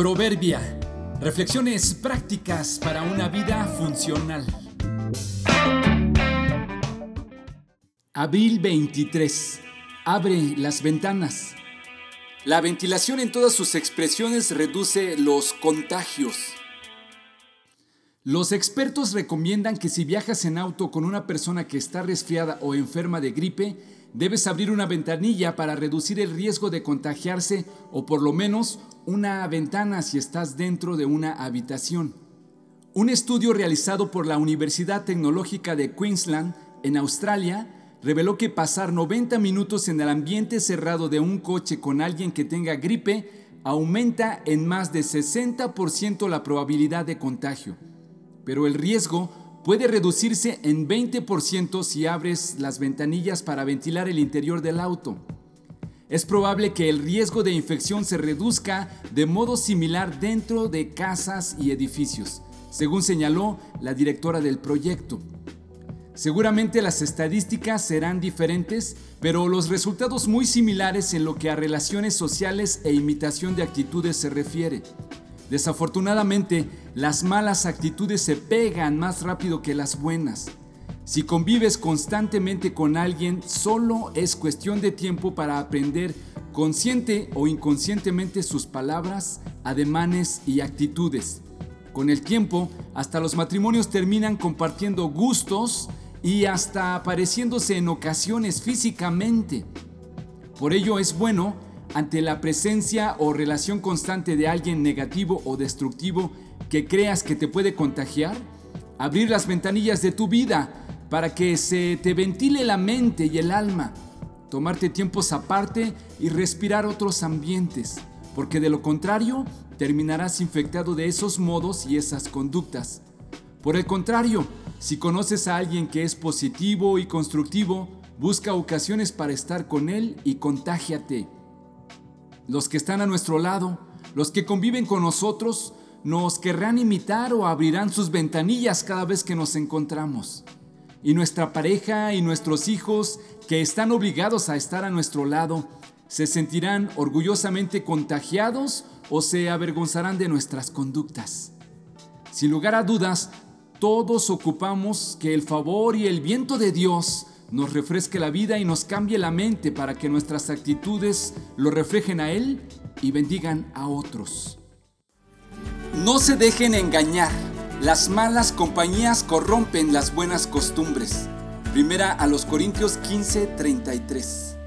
Proverbia. Reflexiones prácticas para una vida funcional. Abril 23. Abre las ventanas. La ventilación en todas sus expresiones reduce los contagios. Los expertos recomiendan que si viajas en auto con una persona que está resfriada o enferma de gripe, debes abrir una ventanilla para reducir el riesgo de contagiarse o por lo menos una ventana si estás dentro de una habitación. Un estudio realizado por la Universidad Tecnológica de Queensland en Australia reveló que pasar 90 minutos en el ambiente cerrado de un coche con alguien que tenga gripe aumenta en más de 60% la probabilidad de contagio. Pero el riesgo puede reducirse en 20% si abres las ventanillas para ventilar el interior del auto. Es probable que el riesgo de infección se reduzca de modo similar dentro de casas y edificios, según señaló la directora del proyecto. Seguramente las estadísticas serán diferentes, pero los resultados muy similares en lo que a relaciones sociales e imitación de actitudes se refiere. Desafortunadamente, las malas actitudes se pegan más rápido que las buenas. Si convives constantemente con alguien, solo es cuestión de tiempo para aprender consciente o inconscientemente sus palabras, ademanes y actitudes. Con el tiempo, hasta los matrimonios terminan compartiendo gustos y hasta apareciéndose en ocasiones físicamente. Por ello es bueno ante la presencia o relación constante de alguien negativo o destructivo que creas que te puede contagiar, abrir las ventanillas de tu vida para que se te ventile la mente y el alma, tomarte tiempos aparte y respirar otros ambientes, porque de lo contrario terminarás infectado de esos modos y esas conductas. Por el contrario, si conoces a alguien que es positivo y constructivo, busca ocasiones para estar con él y contágiate. Los que están a nuestro lado, los que conviven con nosotros, nos querrán imitar o abrirán sus ventanillas cada vez que nos encontramos. Y nuestra pareja y nuestros hijos, que están obligados a estar a nuestro lado, se sentirán orgullosamente contagiados o se avergonzarán de nuestras conductas. Sin lugar a dudas, todos ocupamos que el favor y el viento de Dios nos refresque la vida y nos cambie la mente para que nuestras actitudes lo reflejen a Él y bendigan a otros. No se dejen engañar. Las malas compañías corrompen las buenas costumbres. Primera a los Corintios 15:33.